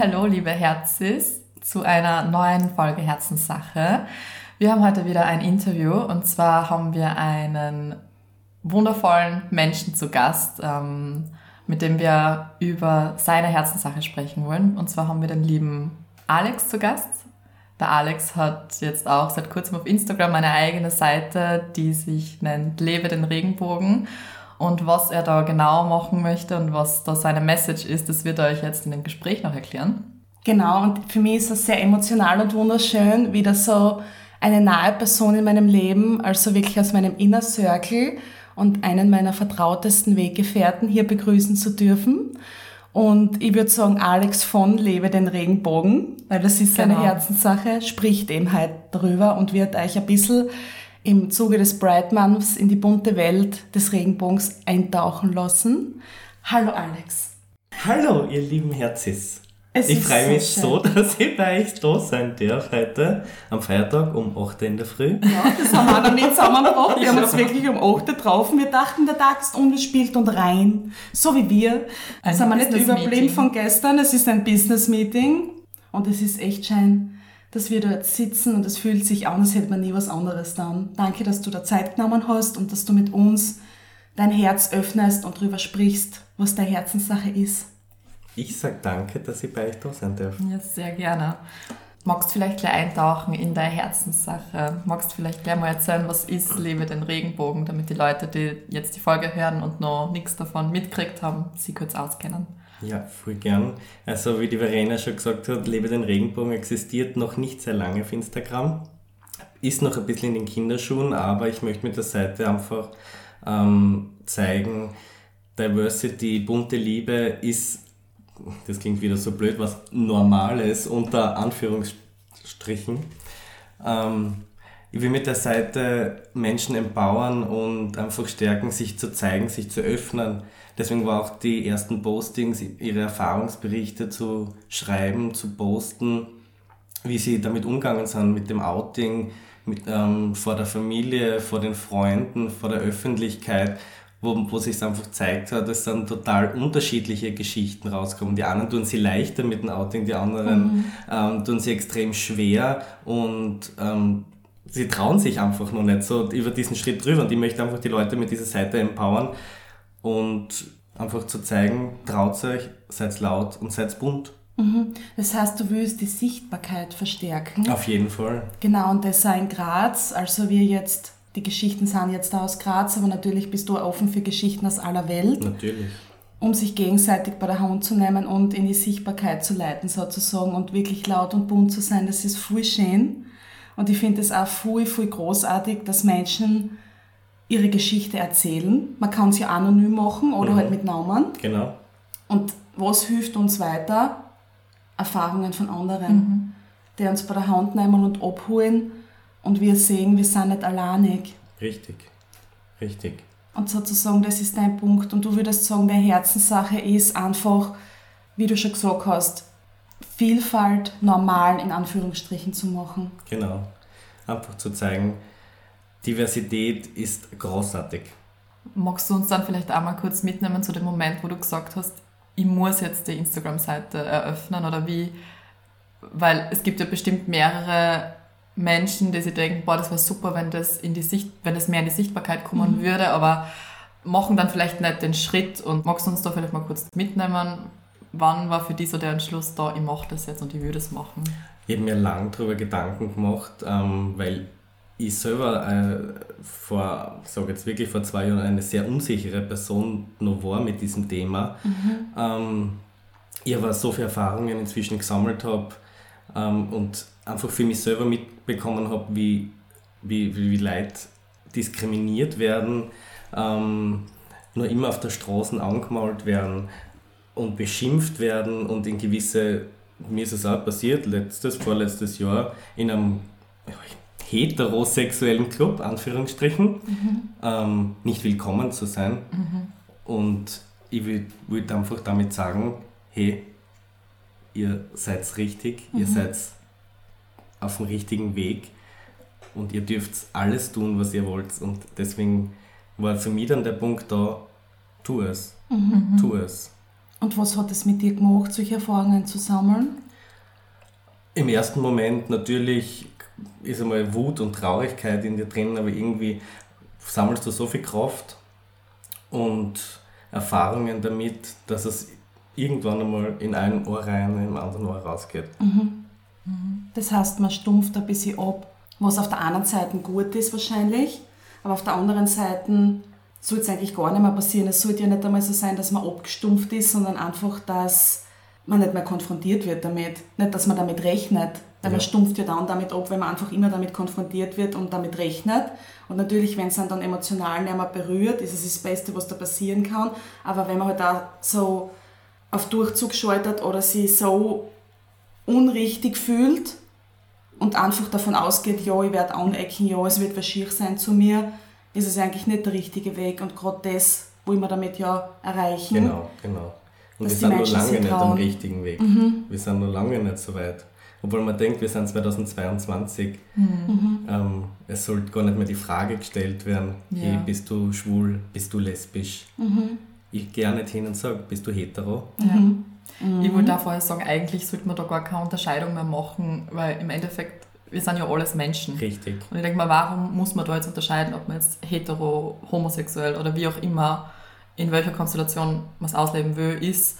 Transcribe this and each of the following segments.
Hallo, liebe Herzis, zu einer neuen Folge Herzenssache. Wir haben heute wieder ein Interview und zwar haben wir einen wundervollen Menschen zu Gast, ähm, mit dem wir über seine Herzenssache sprechen wollen. Und zwar haben wir den lieben Alex zu Gast. Der Alex hat jetzt auch seit kurzem auf Instagram eine eigene Seite, die sich nennt Lebe den Regenbogen. Und was er da genau machen möchte und was da seine Message ist, das wird er euch jetzt in dem Gespräch noch erklären. Genau, und für mich ist es sehr emotional und wunderschön, wieder so eine nahe Person in meinem Leben, also wirklich aus meinem Inner Circle und einen meiner vertrautesten Weggefährten hier begrüßen zu dürfen. Und ich würde sagen, Alex von Lebe den Regenbogen, weil das ist seine Genau. Herzenssache, spricht eben halt darüber und wird euch ein bisschen im Zuge des Bright Months in die bunte Welt des Regenbogens eintauchen lassen. Hallo Alex. Hallo, ihr lieben Herzis. Es ich freue so mich schön. so, dass ich bei euch da sein darf heute am Feiertag um 8 Uhr in der Früh. Ja, das haben wir noch nicht zusammengebracht. Wir haben uns wirklich um 8 Uhr getroffen. Wir dachten, der Tag ist ungespielt und rein. So wie wir. Ein sind wir nicht überblieben von gestern. Es ist ein Business-Meeting. Und es ist echt schön, dass wir da jetzt sitzen und es fühlt sich an, als hätte man nie was anderes dann. Danke, dass du da Zeit genommen hast und dass du mit uns dein Herz öffnest und darüber sprichst, was deine Herzenssache ist. Ich sag danke, dass ich bei euch da sein darf. Ja, sehr gerne. Magst du vielleicht gleich eintauchen in deine Herzenssache? Magst du vielleicht gleich mal erzählen, was ist Lebe den Regenbogen, damit die Leute, die jetzt die Folge hören und noch nichts davon mitgekriegt haben, sie kurz auskennen? Ja, voll gern. Also wie die Verena schon gesagt hat, Lebe den Regenbogen existiert noch nicht sehr lange auf Instagram. Ist noch ein bisschen in den Kinderschuhen, aber ich möchte mit der Seite einfach ähm, zeigen, Diversity, bunte Liebe ist, das klingt wieder so blöd, was Normales unter Anführungsstrichen. Ähm, ich will mit der Seite Menschen empowern und einfach stärken, sich zu zeigen, sich zu öffnen. Deswegen war auch die ersten Postings, ihre Erfahrungsberichte zu schreiben, zu posten, wie sie damit umgegangen sind, mit dem Outing, mit, ähm, vor der Familie, vor den Freunden, vor der Öffentlichkeit, wo, wo sich einfach gezeigt hat, es sind total unterschiedliche Geschichten rauskommen. Die einen tun sie leichter mit dem Outing, die anderen ähm, tun sie extrem schwer und ähm, sie trauen sich einfach noch nicht so über diesen Schritt drüber. Und ich möchte einfach die Leute mit dieser Seite empowern und einfach zu zeigen, traut euch, seid laut und seid bunt. Das heißt, du willst die Sichtbarkeit verstärken. Auf jeden Fall. Genau, und das sei in Graz. Also wir jetzt, die Geschichten sind jetzt da aus Graz, aber natürlich bist du offen für Geschichten aus aller Welt, Natürlich. um sich gegenseitig bei der Hand zu nehmen und in die Sichtbarkeit zu leiten sozusagen und wirklich laut und bunt zu sein. Das ist voll schön. Und ich finde es auch voll, voll großartig, dass Menschen ihre Geschichte erzählen. Man kann sie anonym machen oder Mhm. halt mit Namen. Genau. Und was hilft uns weiter? Erfahrungen von anderen, die uns bei der Hand nehmen und abholen und wir sehen, wir sind nicht alleinig. Richtig. Richtig. Und sozusagen, das ist dein Punkt. Und du würdest sagen, deine Herzenssache ist einfach, wie du schon gesagt hast, Vielfalt normal in Anführungsstrichen zu machen. Genau. Einfach zu zeigen, Diversität ist großartig. Magst du uns dann vielleicht einmal kurz mitnehmen zu dem Moment, wo du gesagt hast, ich muss jetzt die Instagram-Seite eröffnen oder wie? Weil es gibt ja bestimmt mehrere Menschen, die sich denken, boah, das wäre super, wenn das, in die Sicht, wenn das mehr in die Sichtbarkeit kommen würde, aber machen dann vielleicht nicht den Schritt und magst du uns da vielleicht mal kurz mitnehmen? Wann war für dich so der Entschluss da, ich mache das jetzt und ich würde es machen? Ich habe mir lang darüber Gedanken gemacht, ähm, weil ich selber äh, vor, sage jetzt wirklich vor zwei Jahren, eine sehr unsichere Person noch war mit diesem Thema. Ähm, ich aber so viele Erfahrungen inzwischen gesammelt habe ähm, und einfach für mich selber mitbekommen habe, wie, wie, wie, wie Leute diskriminiert werden, ähm, nur immer auf der Straße angemalt werden, und beschimpft werden und in gewisse, mir ist es auch passiert, letztes, vorletztes Jahr, in einem heterosexuellen Club, Anführungsstrichen, mhm. ähm, nicht willkommen zu sein. Mhm. Und ich würde einfach damit sagen, hey, ihr seid richtig, mhm. ihr seid auf dem richtigen Weg und ihr dürft alles tun, was ihr wollt. Und deswegen war für mich dann der Punkt da, tu es, mhm. tu es. Und was hat es mit dir gemacht, solche Erfahrungen zu sammeln? Im ersten Moment natürlich ist einmal Wut und Traurigkeit in dir drin, aber irgendwie sammelst du so viel Kraft und Erfahrungen damit, dass es irgendwann einmal in ein Ohr rein, in im anderen Ohr rausgeht. Mhm. Mhm. Das heißt, man stumpft ein bisschen ab, was auf der einen Seite gut ist wahrscheinlich, aber auf der anderen Seite sollte es eigentlich gar nicht mehr passieren. Es sollte ja nicht einmal so sein, dass man abgestumpft ist, sondern einfach, dass man nicht mehr konfrontiert wird damit. Nicht, dass man damit rechnet. Weil ja. man stumpft ja dann damit ab, wenn man einfach immer damit konfrontiert wird und damit rechnet. Und natürlich, wenn es dann, dann emotional nicht mehr berührt, ist es das Beste, was da passieren kann. Aber wenn man halt auch so auf Durchzug schaltet oder sich so unrichtig fühlt und einfach davon ausgeht, ja, ich werde anecken, ja, es wird was schier sein zu mir, ist es eigentlich nicht der richtige Weg. Und gerade das wollen wir damit ja erreichen. Genau, genau. Und wir sind nur lange nicht am richtigen Weg. Mhm. Wir sind nur lange nicht so weit. Obwohl man denkt, wir sind 2022. Mhm. Ähm, es sollte gar nicht mehr die Frage gestellt werden, ja. hey, bist du schwul, bist du lesbisch? Mhm. Ich gehe auch nicht hin und sage, bist du hetero? Ja. Mhm. Ich wollte da vorher sagen, eigentlich sollte man da gar keine Unterscheidung mehr machen, weil im Endeffekt, wir sind ja alles Menschen. Richtig. Und ich denke mal, warum muss man da jetzt unterscheiden, ob man jetzt hetero, homosexuell oder wie auch immer in welcher Konstellation man es ausleben will, ist,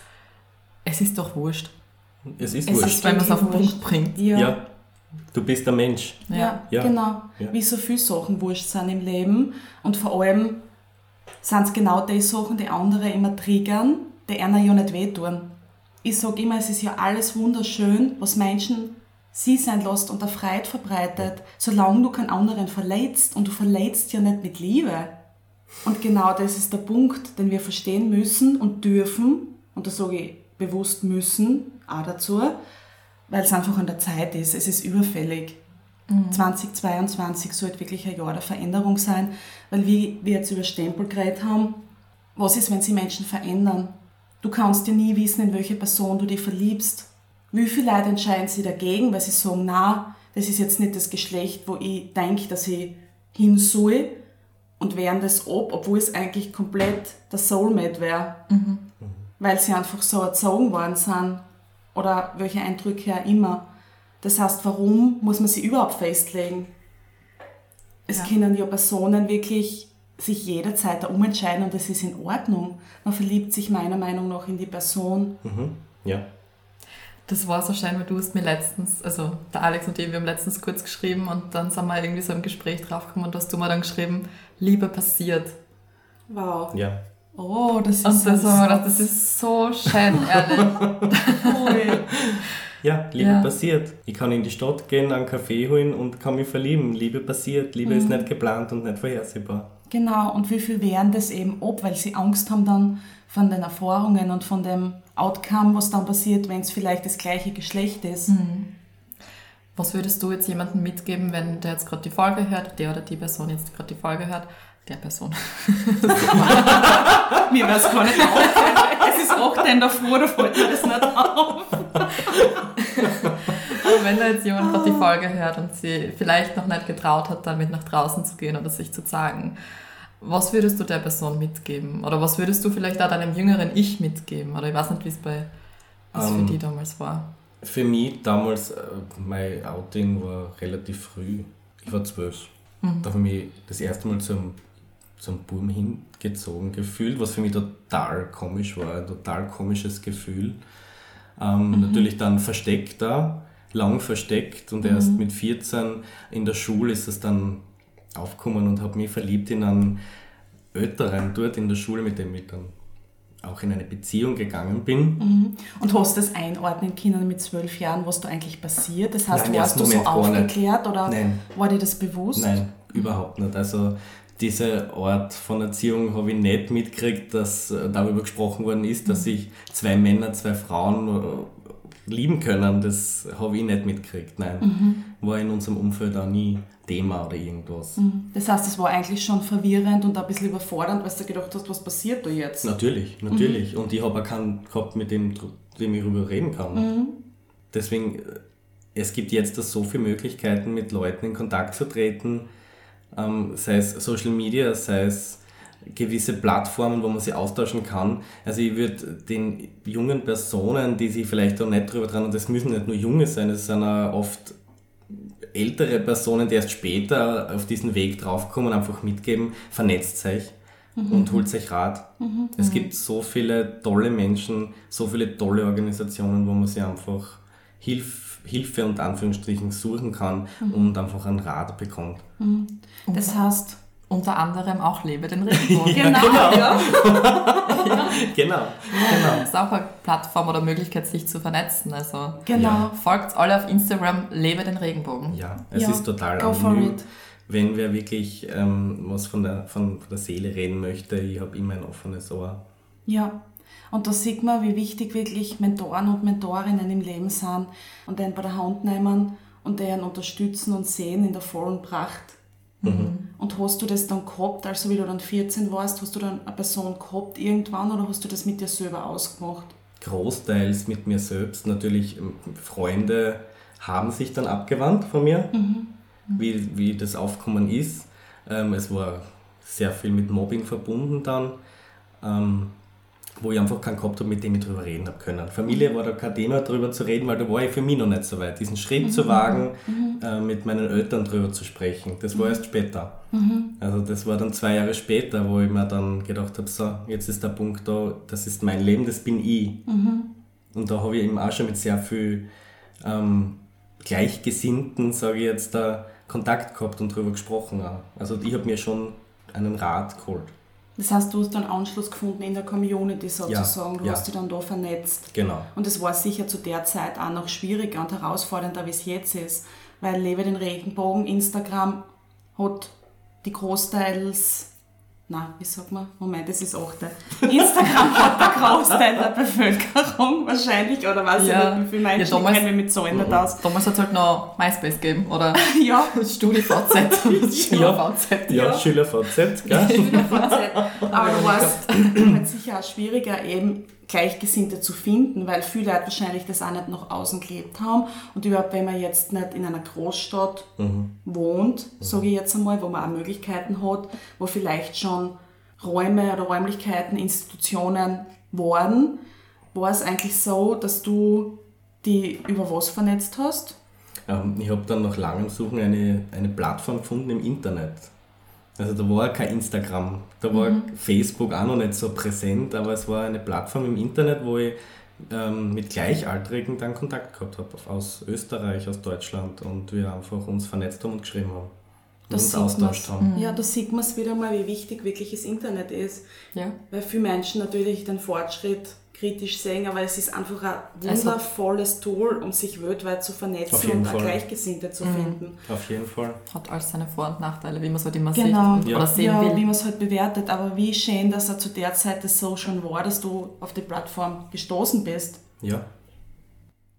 es ist doch wurscht. Es ist es wurscht. Ist, wenn man es auf den Punkt bringt. Ja. ja. Du bist der Mensch. Ja, ja. genau. Ja. Wie so viele Sachen wurscht sind im Leben. Und vor allem sind es genau die Sachen, die andere immer triggern, die einer ja nicht wehtun. Ich sage immer, es ist ja alles wunderschön, was Menschen sie sein lässt und der Freude verbreitet, solange du keinen anderen verletzt. Und du verletzt ja nicht mit Liebe. Und genau das ist der Punkt, den wir verstehen müssen und dürfen, und das sage ich bewusst müssen, auch dazu, weil es einfach an der Zeit ist. Es ist überfällig. Mhm. 2022 sollte wirklich ein Jahr der Veränderung sein, weil wie wir jetzt über Stempel geredet haben, was ist, wenn sich Menschen verändern? Du kannst ja nie wissen, in welche Person du dich verliebst. Wie viele Leute entscheiden sich dagegen, weil sie sagen, na, das ist jetzt nicht das Geschlecht, wo ich denke, dass ich hin soll, und wehren das ab, obwohl es eigentlich komplett der Soulmate wäre. Mhm. Weil sie einfach so erzogen worden sind oder welche Eindrücke auch immer. Das heißt, warum muss man sie überhaupt festlegen? Es ja. können ja Personen wirklich sich jederzeit da umentscheiden und das ist in Ordnung. Man verliebt sich meiner Meinung nach in die Person. Mhm. Ja. Das war so schön, weil du hast mir letztens, also der Alex und ich, wir haben letztens kurz geschrieben und dann sind wir irgendwie so im Gespräch draufgekommen und hast du mir dann geschrieben, Liebe passiert. Wow. Ja. Oh, das ist Und das, gedacht, das ist so schön, ehrlich. ja, Liebe ja. passiert. Ich kann in die Stadt gehen, einen Kaffee holen und kann mich verlieben. Liebe passiert. Liebe mhm. ist nicht geplant und nicht vorhersehbar. Genau, und wie viel wehren das eben ab, weil sie Angst haben dann von den Erfahrungen und von dem Outcome, was dann passiert, wenn es vielleicht das gleiche Geschlecht ist. Mhm. Was würdest du jetzt jemandem mitgeben, wenn der jetzt gerade die Folge hört, der oder die Person jetzt gerade die Folge hört, der Person. mir wäre es gar nicht aufgefallen. Es ist auch denn davor, da fällt mir das nicht auf. Aber wenn da jetzt jemand gerade die Folge hört und sie vielleicht noch nicht getraut hat, damit nach draußen zu gehen oder sich zu zeigen, was würdest du der Person mitgeben? Oder was würdest du vielleicht auch deinem jüngeren Ich mitgeben? Oder ich weiß nicht, wie es bei was um, für ähm, die damals war. Für mich damals, äh, mein Outing war relativ früh. Ich war zwölf. Mhm. Da habe ich mich das erste Mal zum, zum Buben hingezogen gefühlt, was für mich total komisch war. Ein total komisches Gefühl. Ähm, mhm. Natürlich dann versteckt da, lang versteckt und erst mhm. mit 14 in der Schule ist es dann aufgekommen und habe mich verliebt in einen Älteren dort in der Schule, mit dem ich dann auch in eine Beziehung gegangen bin. Mhm. Und hast du das einordnen können mit zwölf Jahren, was da eigentlich passiert? Das heißt, Nein, warst du so aufgeklärt oder Nein. war dir das bewusst? Nein, überhaupt nicht. Also diese Art von Erziehung habe ich nicht mitgekriegt, dass äh, darüber gesprochen worden ist, dass sich zwei Männer, zwei Frauen äh, lieben können. Das habe ich nicht mitgekriegt. Nein, war in unserem Umfeld auch nie Thema oder irgendwas. Das heißt, es war eigentlich schon verwirrend und ein bisschen überfordernd, weil du gedacht hast, was passiert da jetzt? Natürlich, natürlich. Und ich habe auch keinen gehabt, mit dem, dem ich darüber reden kann. Deswegen, äh, es gibt jetzt so viele Möglichkeiten, mit Leuten in Kontakt zu treten, ähm, sei es Social Media, sei es gewisse Plattformen, wo man sich austauschen kann. Also ich würde den jungen Personen, die sich vielleicht auch nicht drüber dran, und das müssen nicht nur junge sein, es sind auch oft ältere Personen, die erst später auf diesen Weg draufkommen, einfach mitgeben, vernetzt euch und holt euch Rat. Es gibt so viele tolle Menschen, so viele tolle Organisationen, wo man sich einfach Hilf, Hilfe und Anführungsstrichen suchen kann und einfach einen Rat bekommt. Das heißt, Unter anderem auch Lebe den Regenbogen. genau, ja. Genau, genau. Das ist auch eine Plattform oder Möglichkeit, sich zu vernetzen. Also Genau. folgt alle auf Instagram, Lebe den Regenbogen. Ja, es Ja, ist total go anonym. Wenn wer wirklich ähm, was von der, von, von der Seele reden möchte, ich habe immer ein offenes Ohr. Ja, und da sieht man, wie wichtig wirklich Mentoren und Mentorinnen im Leben sind und den bei der Hand nehmen und den unterstützen und sehen in der vollen Pracht. Und hast du das dann gehabt, also wie du dann 14 warst, hast du dann eine Person gehabt irgendwann oder hast du das mit dir selber ausgemacht? Großteils mit mir selbst. Natürlich ähm, Freunde haben sich dann abgewandt von mir, wie, wie das Aufkommen ist. Ähm, es war sehr viel mit Mobbing verbunden dann, ähm, wo ich einfach keinen gehabt habe, mit dem ich drüber reden habe können. Familie war da kein Thema, drüber zu reden, weil da war ich für mich noch nicht so weit. Diesen Schritt zu wagen, äh, mit meinen Eltern drüber zu sprechen, das war erst später. Also das war dann zwei Jahre später, wo ich mir dann gedacht habe, so, jetzt ist der Punkt da, das ist mein Leben, das bin ich. Und da habe ich eben auch schon mit sehr viel ähm, Gleichgesinnten, sage ich jetzt, da Kontakt gehabt und drüber gesprochen. Auch. Also ich habe mir schon einen Rat geholt. Das heißt, du hast dann Anschluss gefunden in der Community sozusagen, du ja. hast dich dann da vernetzt. Genau. Und es war sicher zu der Zeit auch noch schwieriger und herausfordernder, wie es jetzt ist, weil Lebe den Regenbogen, Instagram hat die Großteils, na, wie sagt man? Moment, das ist achte. Instagram hat der Großteil der Bevölkerung wahrscheinlich, oder weiß Ja. ich nicht, wie viele Menschen, Ja, damals- kenne mich mit Zahlen nicht aus. Damals hat es halt noch MySpace gegeben oder Ja, StudiVZ. StudiVZ. Ja, Ja. SchülerVZ, gell? aber du warst halt sicher auch schwieriger, eben Gleichgesinnte zu finden, weil viele Leute wahrscheinlich das auch nicht nach außen gelebt haben. Und überhaupt, wenn man jetzt nicht in einer Großstadt wohnt, sage ich jetzt einmal, wo man auch Möglichkeiten hat, wo vielleicht schon Räume oder Räumlichkeiten, Institutionen waren, war es eigentlich so, dass du die über was vernetzt hast? Ähm, ich habe dann nach langem Suchen eine, eine Plattform gefunden im Internet. Also da war kein Instagram, da war Facebook auch noch nicht so präsent, aber es war eine Plattform im Internet, wo ich ähm, mit Gleichaltrigen dann Kontakt gehabt habe, aus Österreich, aus Deutschland und wir einfach uns vernetzt haben und geschrieben haben. Und Das uns austauscht man's. haben. Ja, da sieht man es wieder mal, wie wichtig wirklich das Internet ist. Ja. Weil viele Menschen natürlich den Fortschritt kritisch sehen, aber es ist einfach ein Also- wundervolles Tool, um sich weltweit zu vernetzen und auch Fall. Gleichgesinnte zu finden. Auf jeden Fall. Hat alles seine Vor- und Nachteile, wie man es halt immer Genau. sieht Ja. oder sehen ja, wie will. man es halt bewertet. Aber wie schön, dass er zu der Zeit das so schon war, dass du auf die Plattform gestoßen bist. Ja.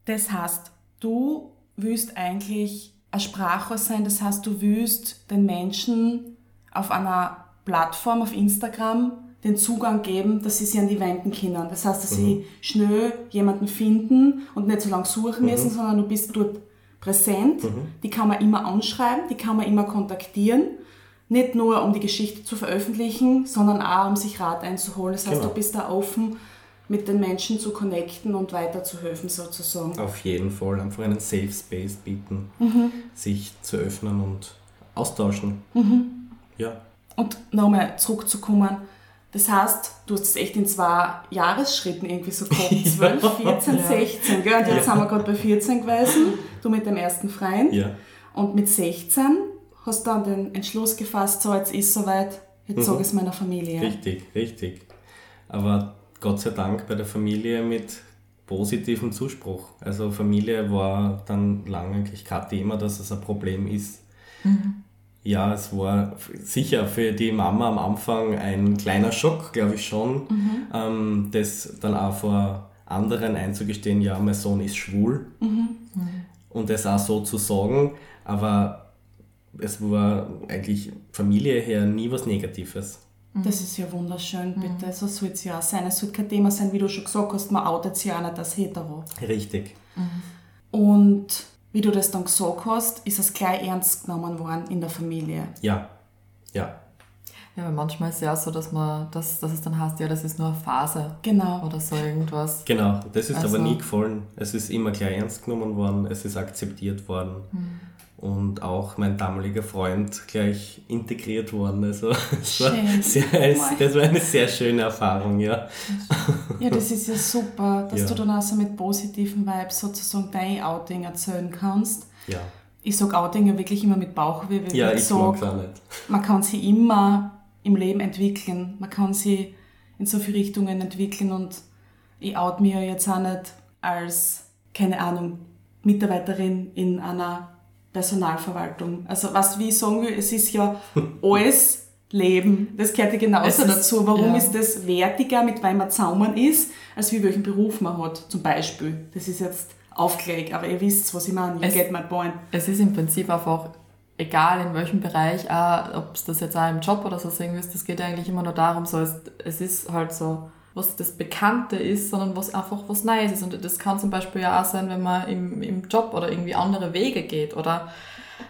Das heißt, du willst eigentlich ein Sprachrohr sein, das heißt, du willst den Menschen auf einer Plattform, auf Instagram, den Zugang geben, dass sie sich an die wenden können. Das heißt, dass sie schnell jemanden finden und nicht so lange suchen müssen, sondern du bist dort präsent. Die kann man immer anschreiben, die kann man immer kontaktieren. Nicht nur, um die Geschichte zu veröffentlichen, sondern auch, um sich Rat einzuholen. Das heißt, Genau. du bist da offen, mit den Menschen zu connecten und weiterzuhelfen sozusagen. Auf jeden Fall einfach einen Safe Space bieten, sich zu öffnen und austauschen. Ja. Und nochmal zurückzukommen, das heißt, du hast es echt in zwei Jahresschritten irgendwie so gehabt, 12, 14, 16, gell? und jetzt sind wir gerade bei 14 gewesen, du mit dem ersten Freund. Ja. Und mit 16 hast du dann den Entschluss gefasst, so jetzt ist soweit, jetzt sage ich es meiner Familie. Richtig, richtig. Aber Gott sei Dank bei der Familie mit positivem Zuspruch. Also Familie war dann lange eigentlich kein Thema, dass es ein Problem ist. Ja, es war sicher für die Mama am Anfang ein kleiner Schock, glaube ich schon, Mhm. ähm, das dann auch vor anderen einzugestehen, ja, mein Sohn ist schwul Mhm. und das auch so zu sagen, aber es war eigentlich Familie her nie was Negatives. Das ist ja wunderschön, bitte. So soll es ja auch sein. Es sollte kein Thema sein, wie du schon gesagt hast, man outet sich ja auch nicht als hetero. Richtig. Und wie du das dann gesagt hast, ist es gleich ernst genommen worden in der Familie. Ja, ja, Ja, weil manchmal ist es ja auch so, dass man, dass, dass es dann heißt, ja, das ist nur eine Phase Genau. oder so irgendwas. genau. Das ist Also- aber nie gefallen. Es ist immer gleich ernst genommen worden, es ist akzeptiert worden. Und auch mein damaliger Freund gleich integriert worden. Also es war sehr, das war eine sehr schöne Erfahrung, ja. Ja, das ist ja super, dass Ja. du dann auch so mit positiven Vibes sozusagen dein Outing erzählen kannst. Ja, Ich sage Outing ja wirklich immer mit Bauchweh, weil ja ich ich auch nicht. man kann sie immer im Leben entwickeln. Man kann sie in so viele Richtungen entwickeln und ich out mir jetzt auch nicht als, keine Ahnung, Mitarbeiterin in einer Personalverwaltung. Also was wie ich sagen will, es ist ja alles Leben. Das gehört ja genauso ist- dazu. Warum ja. ist das wertiger, mit wem man zaumern ist, als wie welchen Beruf man hat, zum Beispiel. Das ist jetzt aufgelegt, aber ihr wisst, was ich meine. You Es- get my point. Es ist im Prinzip einfach egal in welchem Bereich, auch ob es das jetzt auch im Job oder so irgendwie ist, das geht ja eigentlich immer nur darum, so es, es ist halt so, was das Bekannte ist, sondern was einfach was Neues ist. Und das kann zum Beispiel ja auch sein, wenn man im, im Job oder irgendwie andere Wege geht oder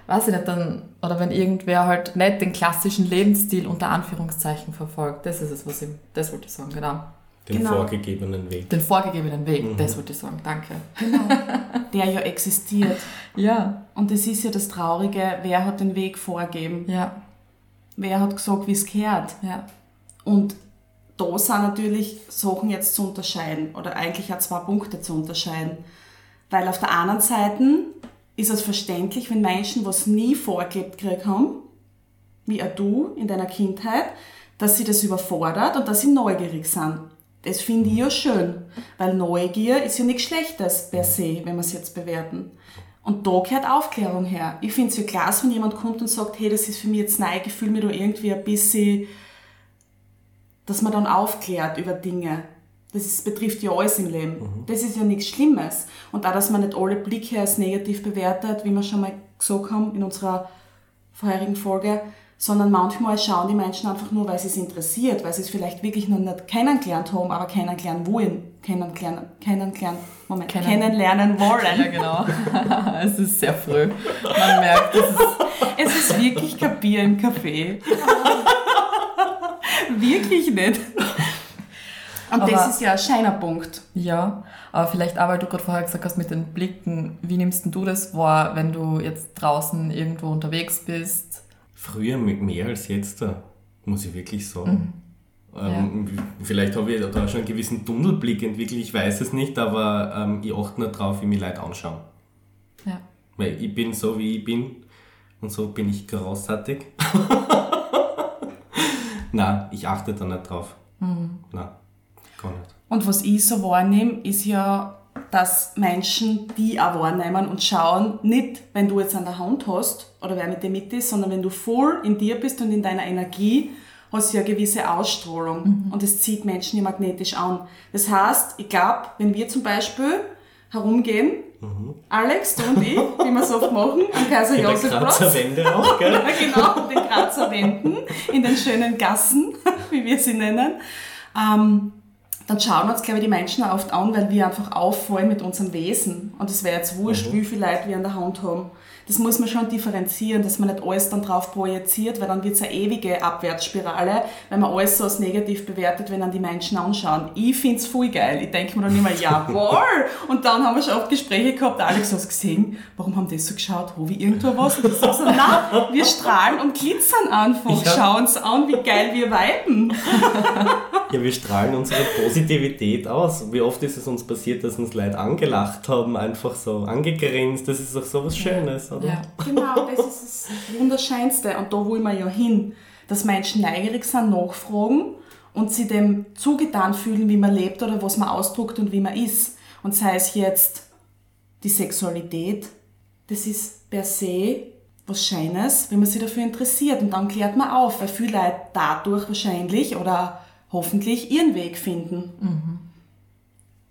weiß ich nicht, dann, oder wenn irgendwer halt nicht den klassischen Lebensstil unter Anführungszeichen verfolgt. Das ist es, was ich, das wollte ich sagen, genau. Den Genau. vorgegebenen Weg. Den vorgegebenen Weg, das wollte ich sagen, danke. Der ja existiert. Ja, Und das ist ja das Traurige, wer hat den Weg vorgegeben? ja, Wer hat gesagt, wie es gehört? ja. Und da sind natürlich Sachen jetzt zu unterscheiden oder eigentlich auch zwei Punkte zu unterscheiden. Weil auf der anderen Seite ist es verständlich, wenn Menschen was nie vorgelebt gekriegt haben, wie auch du in deiner Kindheit, dass sie das überfordert und dass sie neugierig sind. Das finde ich ja schön, weil Neugier ist ja nichts Schlechtes per se, wenn wir es jetzt bewerten. Und da gehört Aufklärung her. Ich finde es ja klasse, wenn jemand kommt und sagt, hey, das ist für mich jetzt neu, ich fühle mich da irgendwie ein bisschen dass man dann aufklärt über Dinge. Das ist, betrifft ja alles im Leben. Das ist ja nichts Schlimmes. Und auch, dass man nicht alle Blicke als negativ bewertet, wie wir schon mal gesagt haben in unserer vorherigen Folge, sondern manchmal schauen die Menschen einfach nur, weil sie es interessiert, weil sie es vielleicht wirklich noch nicht kennengelernt haben, aber kennenlernen wollen. Kennenlernen, kennenlernen, Moment, Kennen- kennenlernen Ja, wollen. genau. es ist sehr früh. Man merkt, es ist Es ist wirklich kein Bier im Café. wirklich nicht. Und das Aber- ist ja ein scheiner Punkt. Ja, aber vielleicht auch, weil du gerade vorher gesagt hast mit den Blicken, wie nimmst denn du das wahr, wenn du jetzt draußen irgendwo unterwegs bist? Früher mit mehr als jetzt, da, muss ich wirklich sagen. Mhm. Ähm, Vielleicht habe ich da schon einen gewissen Tunnelblick entwickelt, ich weiß es nicht, aber ähm, ich achte nicht drauf, wie mich Leute anschauen. Ja. Weil ich bin so, wie ich bin und so bin ich großartig. Nein, ich achte da nicht drauf. Mhm. Nein, gar nicht. Und was ich so wahrnehme, ist ja, dass Menschen die auch wahrnehmen und schauen, nicht wenn du jetzt an der Hand hast oder wer mit dir mit ist, sondern wenn du voll in dir bist und in deiner Energie, hast du ja eine gewisse Ausstrahlung und es zieht Menschen ja magnetisch an. Das heißt, ich glaube, wenn wir zum Beispiel herumgehen, Alex, du und ich, wie wir es oft machen, am Kaiser In der Josefplatz, Grazer Wände auch, gell? genau, den Grazer Wänden, in den schönen Gassen, wie wir sie nennen. Ähm, dann schauen uns, glaube ich, die Menschen oft an, weil wir einfach auffallen mit unserem Wesen. Und es wäre jetzt wurscht, wie viele Leute wir an der Hand haben. Das muss man schon differenzieren, dass man nicht alles dann drauf projiziert, weil dann wird es eine ewige Abwärtsspirale, wenn man alles so als negativ bewertet, wenn dann die Menschen anschauen. Ich finde es voll geil. Ich denke mir dann immer, jawohl! Und dann haben wir schon oft Gespräche gehabt, Alex, hast gesehen, warum haben die so geschaut? Habe ich irgendwo was? Und sag so, nein, wir strahlen und glitzern einfach. Ja. Schau uns an, wie geil wir viben. Ja, wir strahlen unsere Positivität aus. Wie oft ist es uns passiert, dass uns Leute angelacht haben, einfach so angegrinst. Das ist doch so was Schönes, oder? Ja. Genau, das ist das Wunderscheinste. Und da wollen wir ja hin, dass Menschen neugierig sind, nachfragen und sie dem zugetan fühlen, wie man lebt oder was man ausdruckt und wie man ist. Und sei es jetzt die Sexualität, das ist per se was Scheines, wenn man sich dafür interessiert. Und dann klärt man auf, weil viele Leute dadurch wahrscheinlich oder hoffentlich ihren Weg finden. Mhm.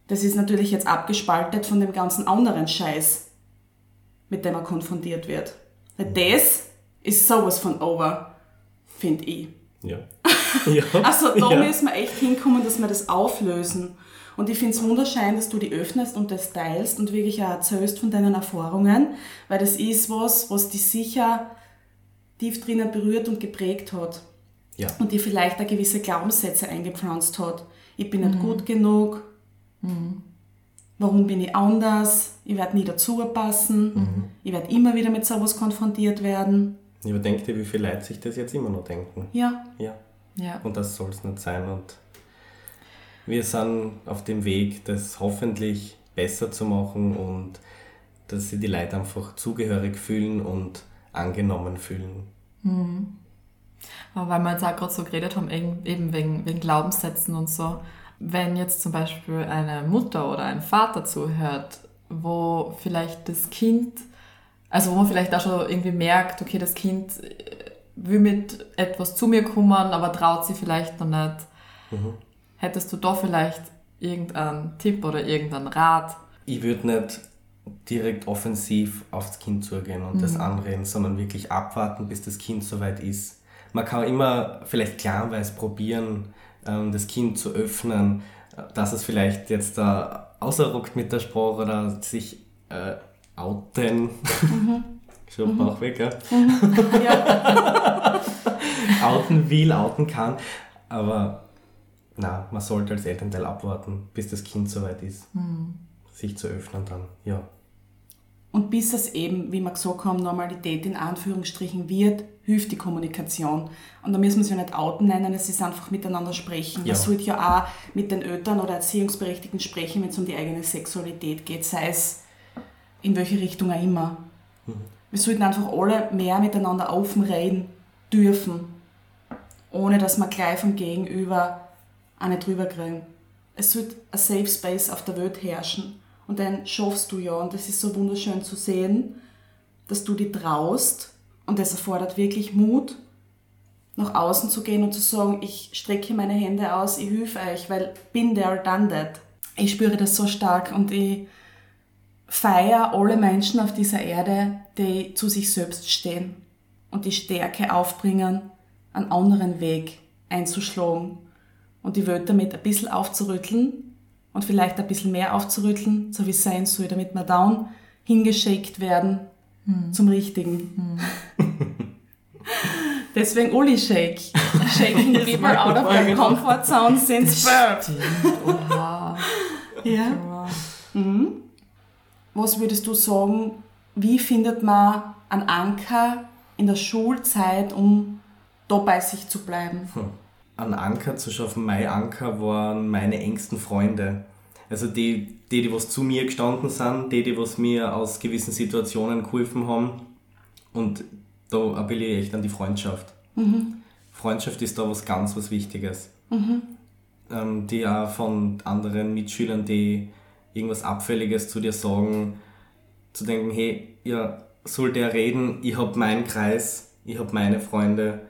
Das ist natürlich jetzt abgespaltet von dem ganzen anderen Scheiß, mit dem man konfrontiert wird. Weil das ist sowas von over, finde ich. Ja. ja. also da ja. müssen wir echt hinkommen, dass wir das auflösen. Und ich finde es wunderschön, dass du die öffnest und das teilst und wirklich auch erzählst von deinen Erfahrungen, weil das ist was, was dich sicher tief drinnen berührt und geprägt hat. Ja. Und dir vielleicht auch gewisse Glaubenssätze eingepflanzt hat. Ich bin nicht mhm. gut genug. Mhm. Warum bin ich anders? Ich werde nie dazu passen. Mhm. Ich werde immer wieder mit sowas konfrontiert werden. Ich überdenke dir, wie viele Leute sich das jetzt immer noch denken. Ja. Ja. ja. Und das soll es nicht sein. Und wir sind auf dem Weg, das hoffentlich besser zu machen und dass sich die Leute einfach zugehörig fühlen und angenommen fühlen. Mhm. Weil wir jetzt auch gerade so geredet haben, eben wegen, wegen Glaubenssätzen und so, wenn jetzt zum Beispiel eine Mutter oder ein Vater zuhört, wo vielleicht das Kind, also wo man vielleicht auch schon irgendwie merkt, okay, das Kind will mit etwas zu mir kommen, aber traut sich vielleicht noch nicht. Mhm. Hättest du da vielleicht irgendeinen Tipp oder irgendeinen Rat? Ich würde nicht direkt offensiv aufs Kind zugehen und mhm. das anreden, sondern wirklich abwarten, bis das Kind soweit ist. Man kann immer vielleicht kleinweise probieren, ähm, das Kind zu öffnen, dass es vielleicht jetzt da außerruckt mit der Sprache oder sich äh, outen. Mhm. Schon mhm. Bauch weg, ja? Mhm. ja. outen will, outen kann. Aber na, man sollte als Elternteil abwarten, bis das Kind soweit ist, mhm. sich zu öffnen dann, ja. Und bis es eben, wie wir gesagt haben, Normalität in Anführungsstrichen wird, hilft die Kommunikation. Und da müssen wir es ja nicht outen nennen, es ist einfach miteinander sprechen. Ja. Man sollte ja auch mit den Eltern oder Erziehungsberechtigten sprechen, wenn es um die eigene Sexualität geht, sei es in welche Richtung auch immer. Mhm. Wir sollten einfach alle mehr miteinander offen reden dürfen, ohne dass man gleich vom Gegenüber eine drüber kriegen. Es sollte ein Safe Space auf der Welt herrschen und dann schaffst du ja, und das ist so wunderschön zu sehen, dass du dich traust und das erfordert wirklich Mut, nach außen zu gehen und zu sagen, ich strecke meine Hände aus, ich helfe euch, weil bin there, done that. Ich spüre das so stark und ich feiere alle Menschen auf dieser Erde, die zu sich selbst stehen und die Stärke aufbringen, einen anderen Weg einzuschlagen und die Welt damit ein bisschen aufzurütteln und vielleicht ein bisschen mehr aufzurütteln, so wie es sein soll, damit wir down hingeschickt werden hm. zum Richtigen. Hm. Deswegen Uli Shake. Shaking people out of their comfort zone since birth. Oha. ja. Mhm. Was würdest du sagen, wie findet man einen Anker in der Schulzeit, um da bei sich zu bleiben? Hm einen Anker zu schaffen. Mein Anker waren meine engsten Freunde. Also die, die, die was zu mir gestanden sind, die, die was mir aus gewissen Situationen geholfen haben. Und da appelliere ich echt an die Freundschaft. Mhm. Freundschaft ist da was ganz was Wichtiges. Mhm. Ähm, die auch von anderen Mitschülern, die irgendwas Abfälliges zu dir sagen, zu denken, hey, ja, soll der reden, ich habe meinen Kreis, ich habe meine Freunde,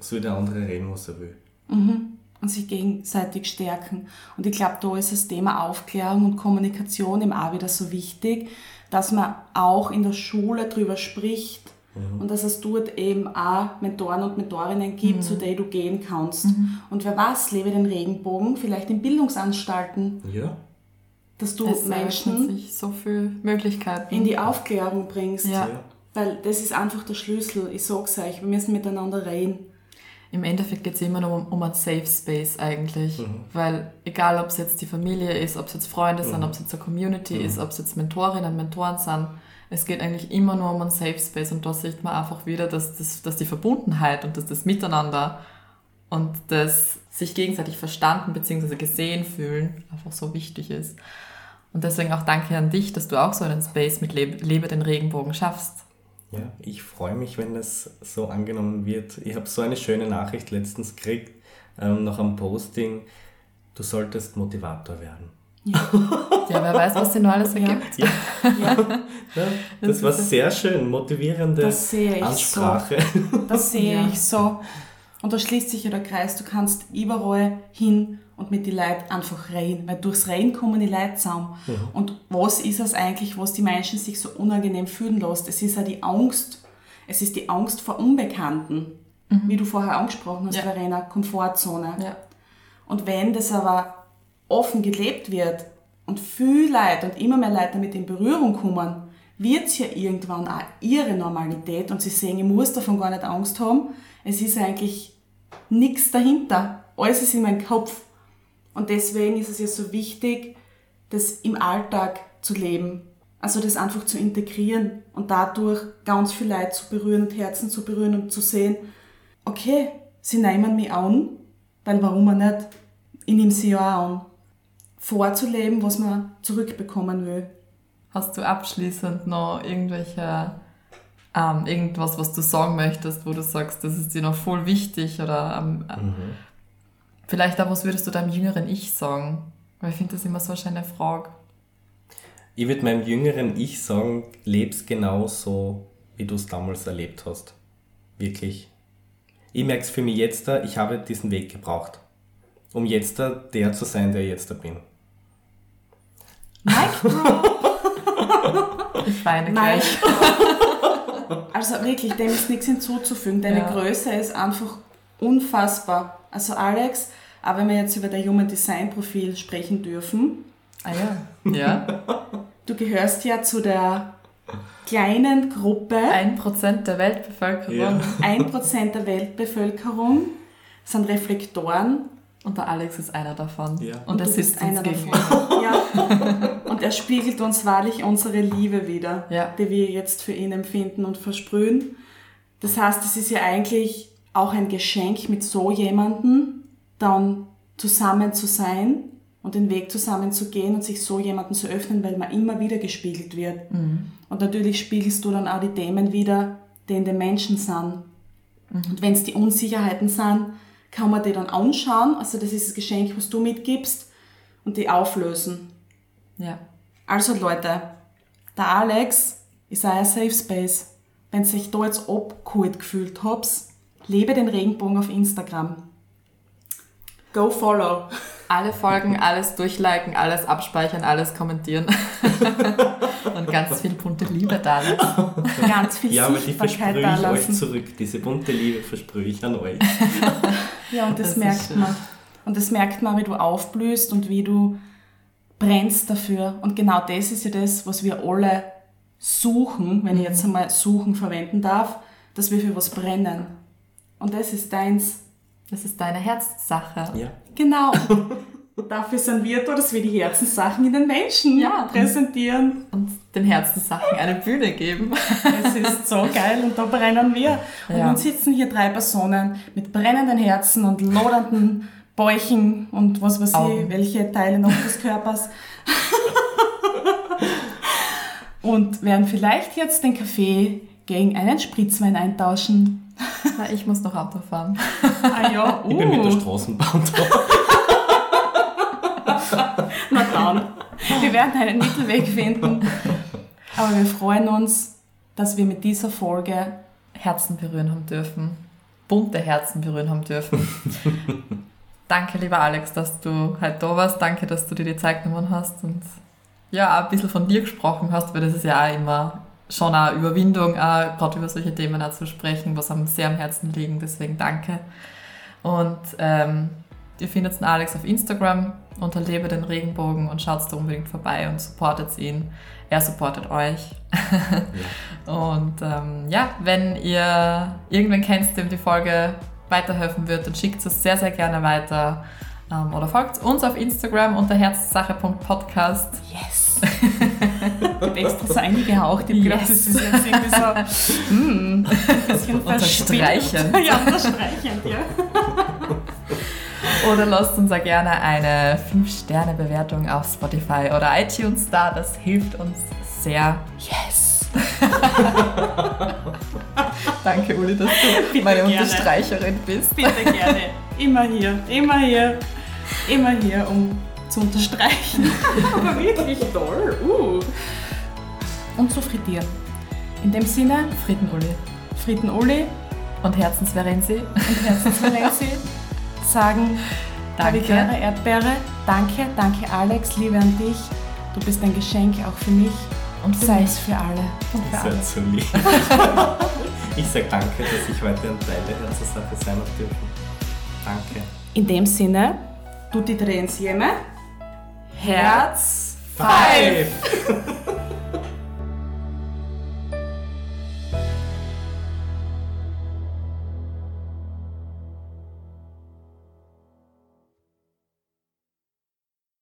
soll der andere reden, was er will. Mhm. Und sich gegenseitig stärken. Und ich glaube, da ist das Thema Aufklärung und Kommunikation eben auch wieder so wichtig, dass man auch in der Schule drüber spricht mhm. und dass es dort eben auch Mentoren und Mentorinnen gibt, mhm. zu denen du gehen kannst. Mhm. Und wer weiß, lebe den Regenbogen, vielleicht in Bildungsanstalten. Ja. Dass du es Menschen sich so viele Möglichkeiten in die Aufklärung bringst. Ja. Weil das ist einfach der Schlüssel. Ich sag's euch, wir müssen miteinander reden im Endeffekt geht es immer nur um, um einen Safe Space eigentlich. Mhm. Weil egal, ob es jetzt die Familie ist, ob es jetzt Freunde mhm. sind, ob es jetzt eine Community mhm. ist, ob es jetzt Mentorinnen, Mentoren sind, es geht eigentlich immer nur um einen Safe Space und da sieht man einfach wieder, dass, das, dass die Verbundenheit und dass das Miteinander und das sich gegenseitig verstanden bzw. gesehen fühlen einfach so wichtig ist. Und deswegen auch danke an dich, dass du auch so einen Space mit Lebe, Lebe den Regenbogen schaffst. Ja, ich freue mich, wenn das so angenommen wird. Ich habe so eine schöne Nachricht letztens gekriegt, ähm, nach einem Posting. Du solltest Motivator werden. Ja, wer weiß, was sie noch alles ergibt. Ja, Ja, ja, das war sehr schön, motivierende Das sehe ich Ansprache. das sehe Ja. ich so. Und da schließt sich ja der Kreis. Du kannst überall hin und mit die Leuten einfach reden, weil durchs Reden kommen die Leute zusammen. Und was ist es eigentlich, was die Menschen sich so unangenehm fühlen lässt? Es ist ja die Angst, es ist die Angst vor Unbekannten, wie du vorher angesprochen hast, Ja. Verena, Komfortzone. Ja. Und wenn das aber offen gelebt wird und viel Leute und immer mehr Leute damit in Berührung kommen, wird es ja irgendwann auch ihre Normalität und sie sehen, ich muss davon gar nicht Angst haben. Es ist eigentlich nichts dahinter. Alles ist in meinem Kopf. Und deswegen ist es ja so wichtig, das im Alltag zu leben. Also das einfach zu integrieren und dadurch ganz viel Leute zu berühren und Herzen zu berühren und zu sehen, okay, sie nehmen mich an, weil warum auch nicht? Ich nehme sie ja auch an. Vorzuleben, was man zurückbekommen will. Hast du abschließend noch irgendwelche, ähm, irgendwas, was du sagen möchtest, wo du sagst, das ist dir noch voll wichtig oder ähm, vielleicht auch, was würdest du deinem jüngeren Ich sagen? Weil ich finde das immer so eine schöne Frage. Ich würde meinem jüngeren Ich sagen, leb's genau so, wie du es damals erlebt hast. Wirklich. Ich merke es für mich jetzt da, ich habe diesen Weg gebraucht, um jetzt da der zu sein, der ich jetzt da bin. Ich weine gleich. Also wirklich, dem ist nichts hinzuzufügen. Deine Ja. Größe ist einfach unfassbar. Also Alex, auch wenn wir jetzt über dein Human Design Profil sprechen dürfen, Ah ja. Ja. du gehörst ja zu der kleinen Gruppe, Ein Prozent der Weltbevölkerung. Ja. 1% der Weltbevölkerung sind Reflektoren Und der Alex ist einer davon. Ja. Und er du sitzt bist einer uns davon. gegenüber. Ja. Und er spiegelt uns wahrlich unsere Liebe wieder, Ja. die wir jetzt für ihn empfinden und versprühen. Das heißt, es ist ja eigentlich auch ein Geschenk, mit so jemandem dann zusammen zu sein und den Weg zusammen zu gehen und sich so jemanden zu öffnen, weil man immer wieder gespiegelt wird. Und natürlich spiegelst du dann auch die Themen wieder, die in den Menschen sind. Und wenn es die Unsicherheiten sind, kann man die dann anschauen. Also das ist das Geschenk, was du mitgibst und die auflösen. Ja. Also Leute, der Alex ist ein Safe Space. Wenn ihr euch da jetzt abgeholt gefühlt habt, lebe den Regenbogen auf Instagram. Go follow. Alle Folgen, alles durchliken, alles abspeichern, alles kommentieren. Und ganz viel bunte Liebe da lassen. Ganz viel Ja, aber die versprühe ich euch zurück. Diese bunte Liebe versprühe ich an euch. Ja, und das, Das merkt man. Und das merkt man, wie du aufblühst und wie du brennst dafür. Und genau das ist ja das, was wir alle suchen, wenn ich jetzt einmal suchen verwenden darf, dass wir für was brennen. Und das ist deins. Das ist deine Herzsache. Ja. Genau. Dafür sind wir da, dass wir die Herzenssachen in den Menschen Ja. präsentieren. Und den Herzenssachen eine Bühne geben. Es ist so geil und da brennen wir. Und Ja. nun sitzen hier drei Personen mit brennenden Herzen und lodernden Bäuchen und was weiß Augen. ich, welche Teile noch des Körpers. und werden vielleicht jetzt den Kaffee gegen einen Spritzwein eintauschen. Na, ich muss noch Auto fahren. Ah ja, Ich bin mit der uh, Straßenbahn da. na dann. Wir werden einen Mittelweg finden. Aber wir freuen uns, dass wir mit dieser Folge Herzen berühren haben dürfen. Bunte Herzen berühren haben dürfen. Danke, lieber Alex, dass du heute da warst. Danke, dass du dir die Zeit genommen hast und ja, auch ein bisschen von dir gesprochen hast, weil das ist ja auch immer schon eine Überwindung, auch gerade über solche Themen auch zu sprechen, was einem sehr am Herzen liegen. Deswegen danke. Und ähm, ihr findet den Alex auf Instagram unter Lebe den Regenbogen und schaut da unbedingt vorbei und supportet ihn. Er supportet euch. Und ähm, ja, wenn ihr irgendwen kennt, dem die Folge weiterhelfen wird, dann schickt es sehr, sehr gerne weiter. Ähm, oder folgt uns auf Instagram unter herzsache.podcast. Yes! Ich habe extra so eingehaucht. Ich habe gedacht, Yes. das ist jetzt irgendwie so, hm, ein bisschen verspielt. Unterstreichend. Ja, unterstreichend, ja. Oder lasst uns auch gerne eine 5-Sterne-Bewertung auf Spotify oder iTunes da. Das hilft uns sehr. Yes! Danke, Uli, dass du Bitte meine gerne. Unterstreicherin bist. Bitte gerne. Immer hier, immer hier, immer hier, um zu unterstreichen. Aber wirklich toll. Uh. Und zu frittieren. In dem Sinne, Frieden Uli. Frieden Uli Und Herzensverenzi. und Herzensvalenzi sagen Danke. Habitäre Erdbeere. Danke, danke Alex, Liebe an dich. Du bist ein Geschenk auch für mich. Und für Sei es für alle. Und für alle. so lieb. ich sage danke, dass ich heute ein Teil der Herzenssache sein dürfen. Danke. In dem Sinne, tutti tre insieme. Herz five. Five!